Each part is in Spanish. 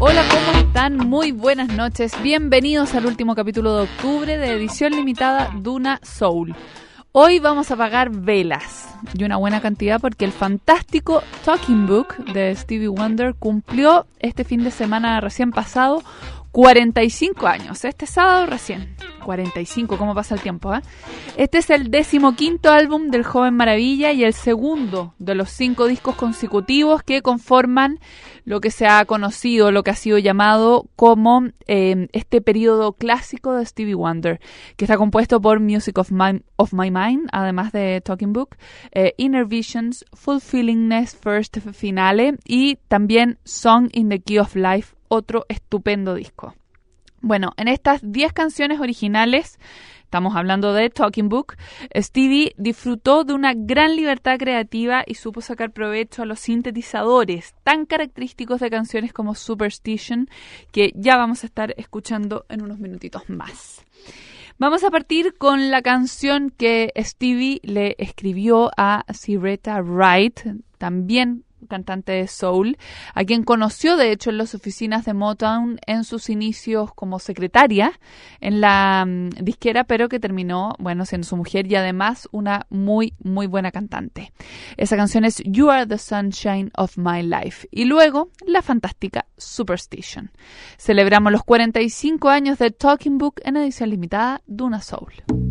Hola, ¿cómo están? Muy buenas noches. Bienvenidos al último capítulo de octubre de edición limitada Duna Soul. Hoy vamos a pagar velas y una buena cantidad porque el fantástico Talking Book de Stevie Wonder cumplió este fin de semana recién pasado 45 años. Este sábado recién. 45, ¿cómo pasa el tiempo? Eh? Este es el decimoquinto álbum del Joven Maravilla y el segundo de los cinco discos consecutivos que conforman lo que se ha conocido, lo que ha sido llamado como eh, este periodo clásico de Stevie Wonder, que está compuesto por Music of My, of My Mind, además de Talking Book, eh, Inner Visions, Fulfillingness First Finale y también Song in the Key of Life, otro estupendo disco. Bueno, en estas 10 canciones originales, estamos hablando de Talking Book, Stevie disfrutó de una gran libertad creativa y supo sacar provecho a los sintetizadores tan característicos de canciones como Superstition, que ya vamos a estar escuchando en unos minutitos más. Vamos a partir con la canción que Stevie le escribió a Sireta Wright, también cantante de soul, a quien conoció de hecho en las oficinas de Motown en sus inicios como secretaria en la um, disquera, pero que terminó, bueno, siendo su mujer y además una muy, muy buena cantante. Esa canción es You Are the Sunshine of My Life y luego la fantástica Superstition. Celebramos los 45 años de Talking Book en edición limitada Duna Soul.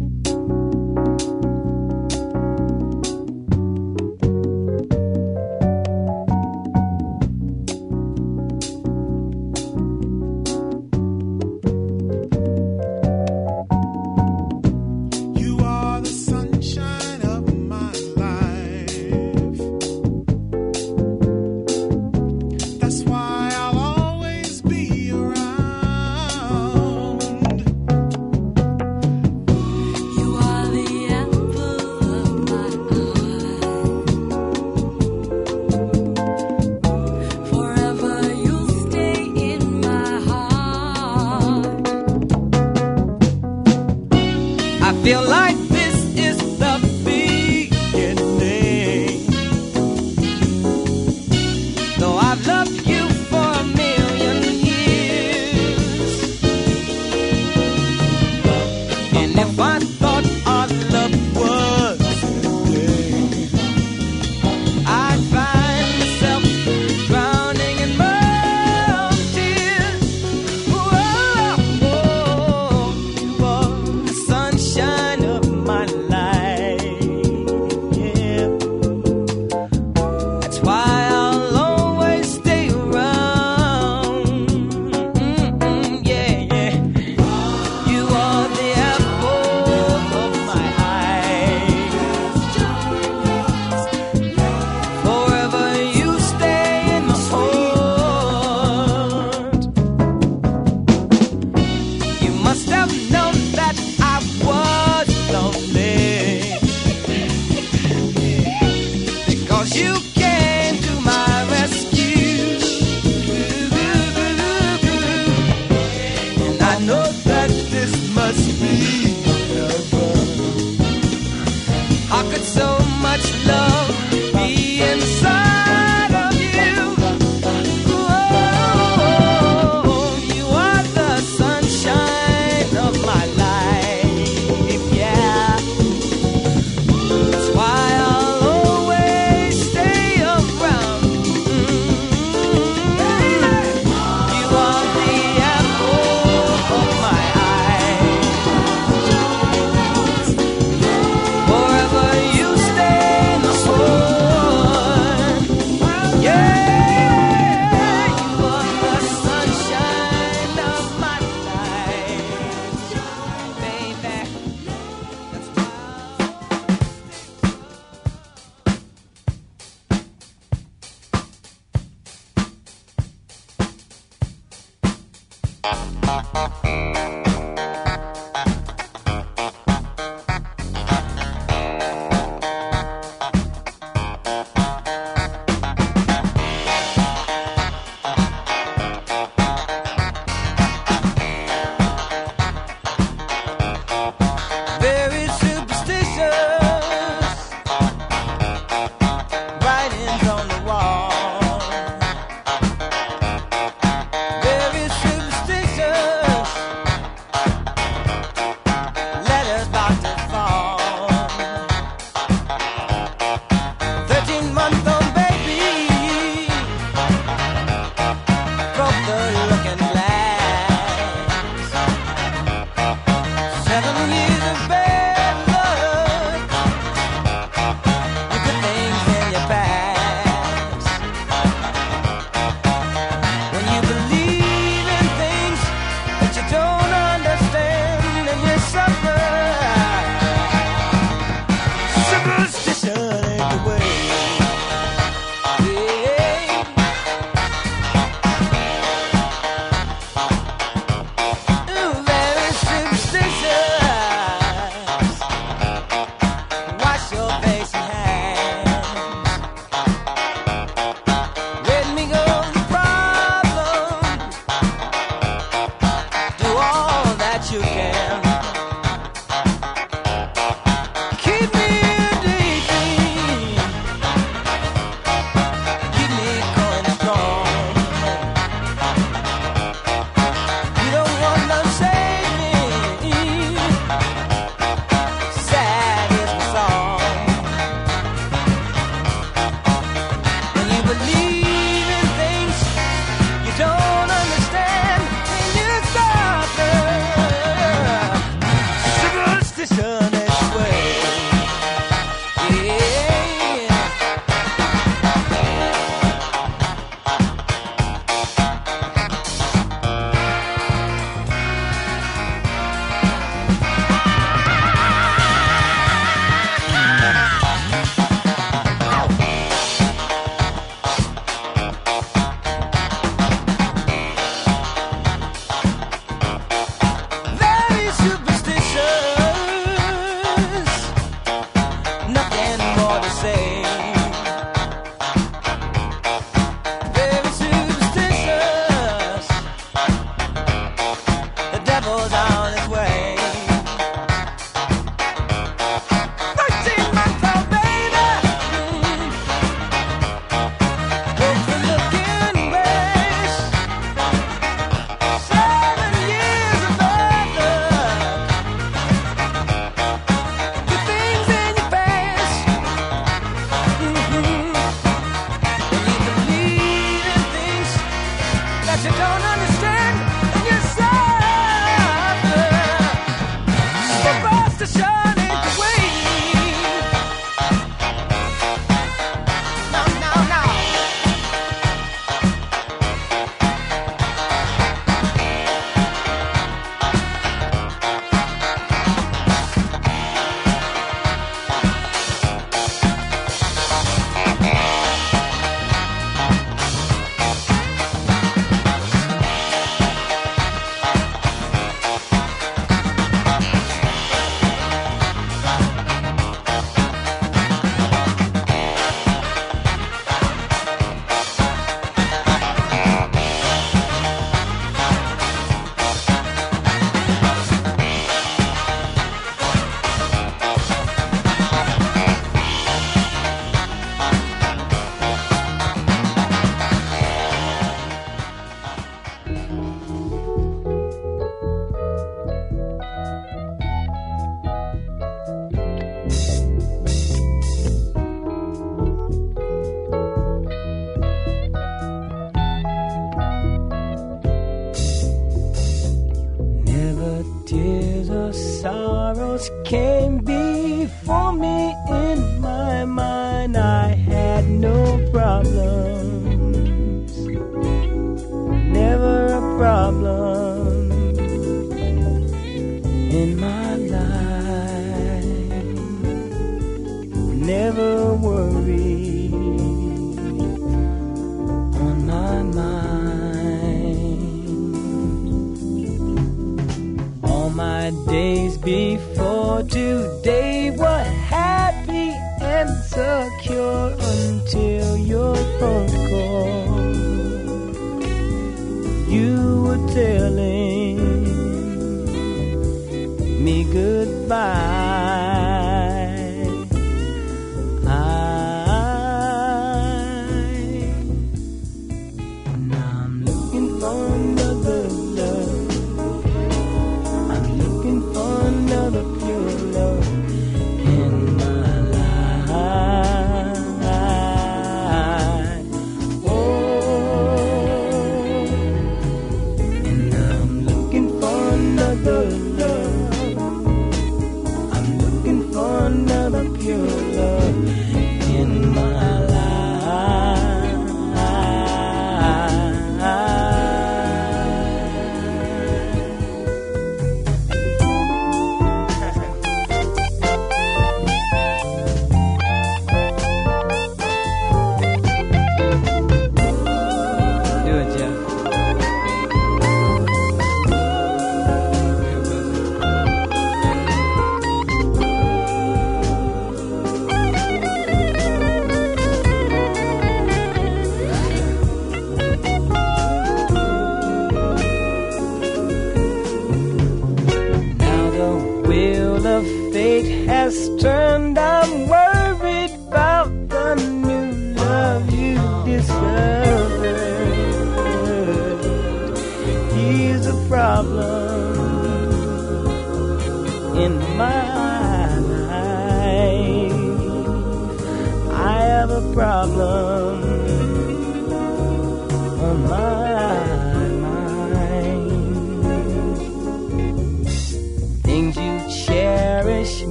before today.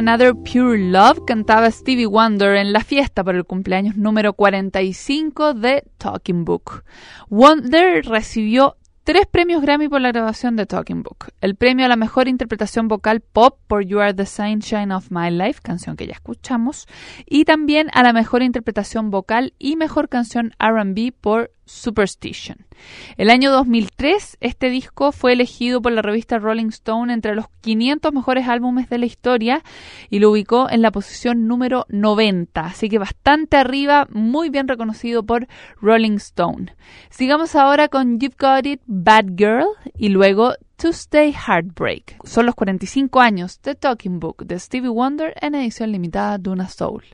Another Pure Love cantaba Stevie Wonder en la fiesta por el cumpleaños número 45 de Talking Book. Wonder recibió tres premios Grammy por la grabación de Talking Book. El premio a la mejor interpretación vocal pop por You Are the Sunshine of My Life, canción que ya escuchamos, y también a la mejor interpretación vocal y mejor canción RB por Superstition. El año 2003, este disco fue elegido por la revista Rolling Stone entre los 500 mejores álbumes de la historia y lo ubicó en la posición número 90, así que bastante arriba, muy bien reconocido por Rolling Stone. Sigamos ahora con You've Got It, Bad Girl y luego Tuesday Heartbreak. Son los 45 años de Talking Book de Stevie Wonder en edición limitada de una Soul.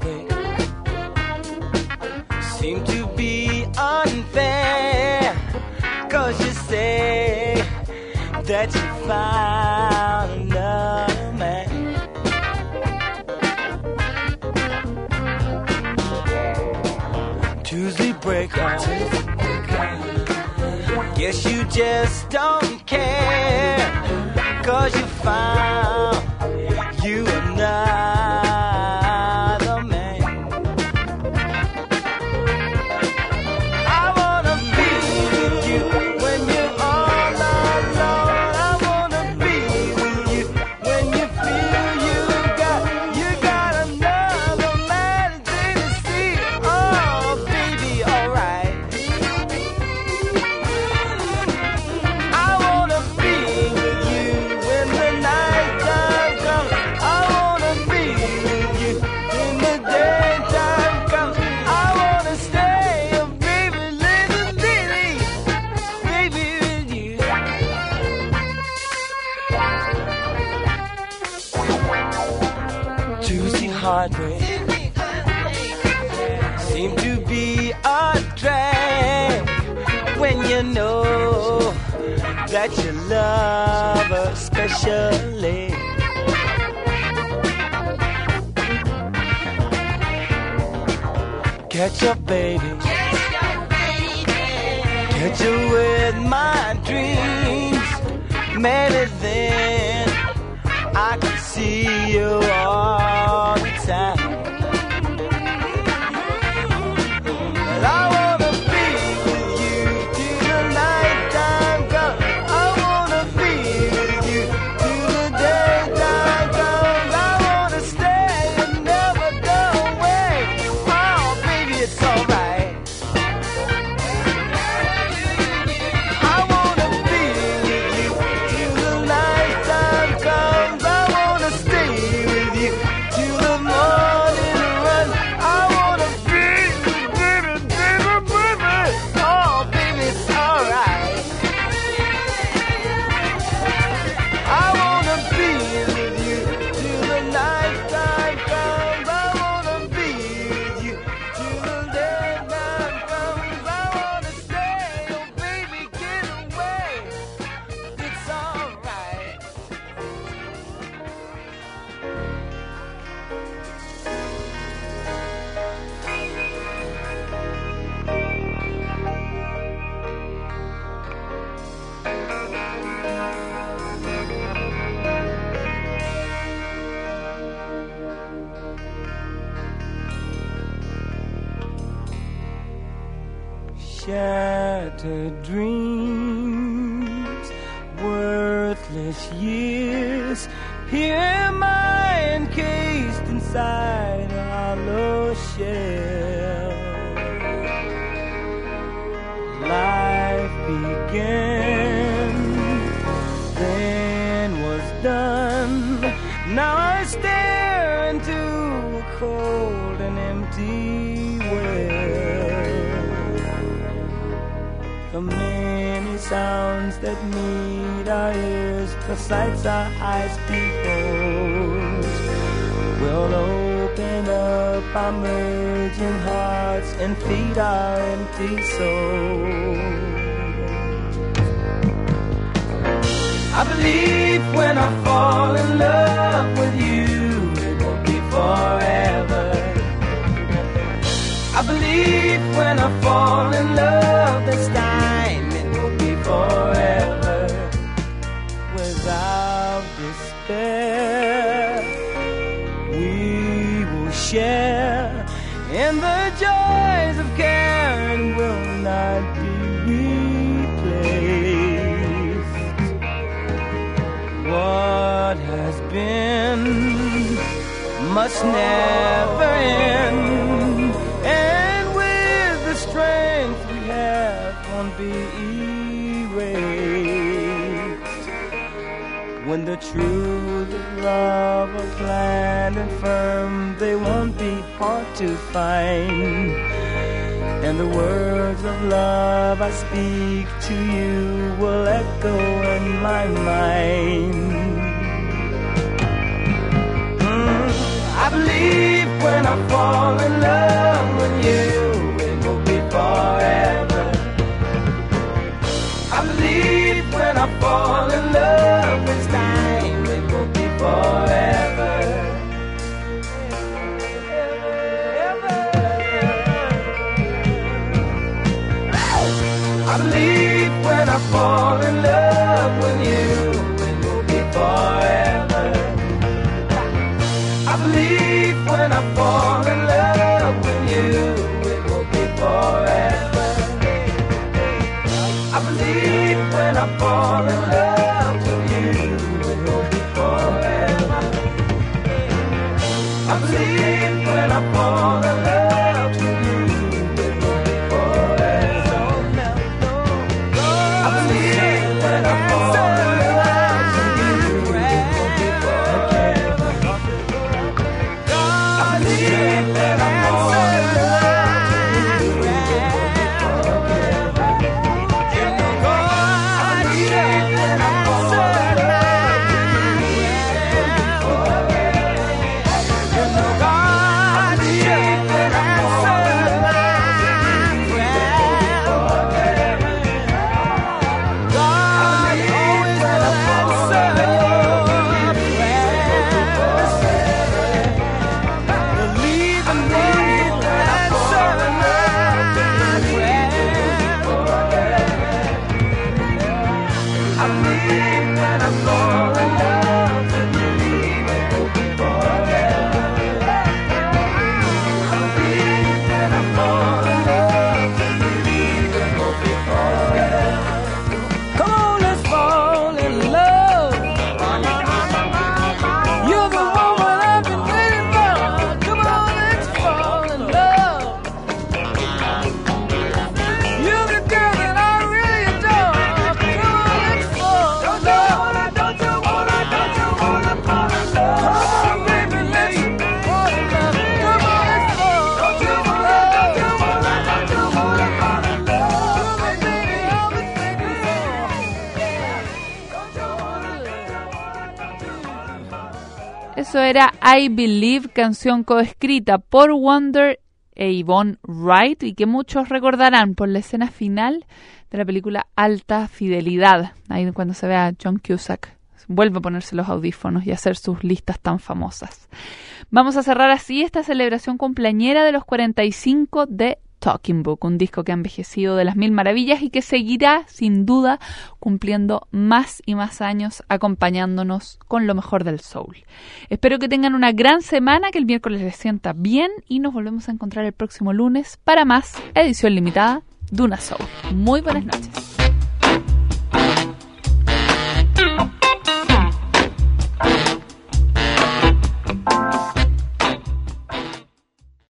nothing seem to be unfair. Cause you say that you found another man. Tuesday break on. Guess you just don't that you love her specially. Catch up, baby. Catch up with my dreams. Maybe then I can see you all the time. dreams, worthless years. Here am I encased inside a hollow shell. Life began. sounds that meet our ears, the sights our eyes behold. We'll open up our merging hearts and feed our empty souls. I believe when I fall in love with you. Never end, and with the strength we have won't be erased. When the truth of love are planned and firm, they won't be hard to find. And the words of love I speak to you will echo in my mind. I believe when I fall in love with you, it will be forever. I believe when I fall in love with time, it will be forever. I believe when I fall in love I'll see. Eso era I Believe, canción coescrita por Wonder e Yvonne Wright y que muchos recordarán por la escena final de la película Alta Fidelidad, ahí cuando se ve a John Cusack. Vuelve a ponerse los audífonos y hacer sus listas tan famosas. Vamos a cerrar así esta celebración cumpleañera de los 45 de Talking Book, un disco que ha envejecido de las mil maravillas y que seguirá sin duda cumpliendo más y más años acompañándonos con lo mejor del soul. Espero que tengan una gran semana, que el miércoles les sienta bien y nos volvemos a encontrar el próximo lunes para más edición limitada de una soul. Muy buenas noches.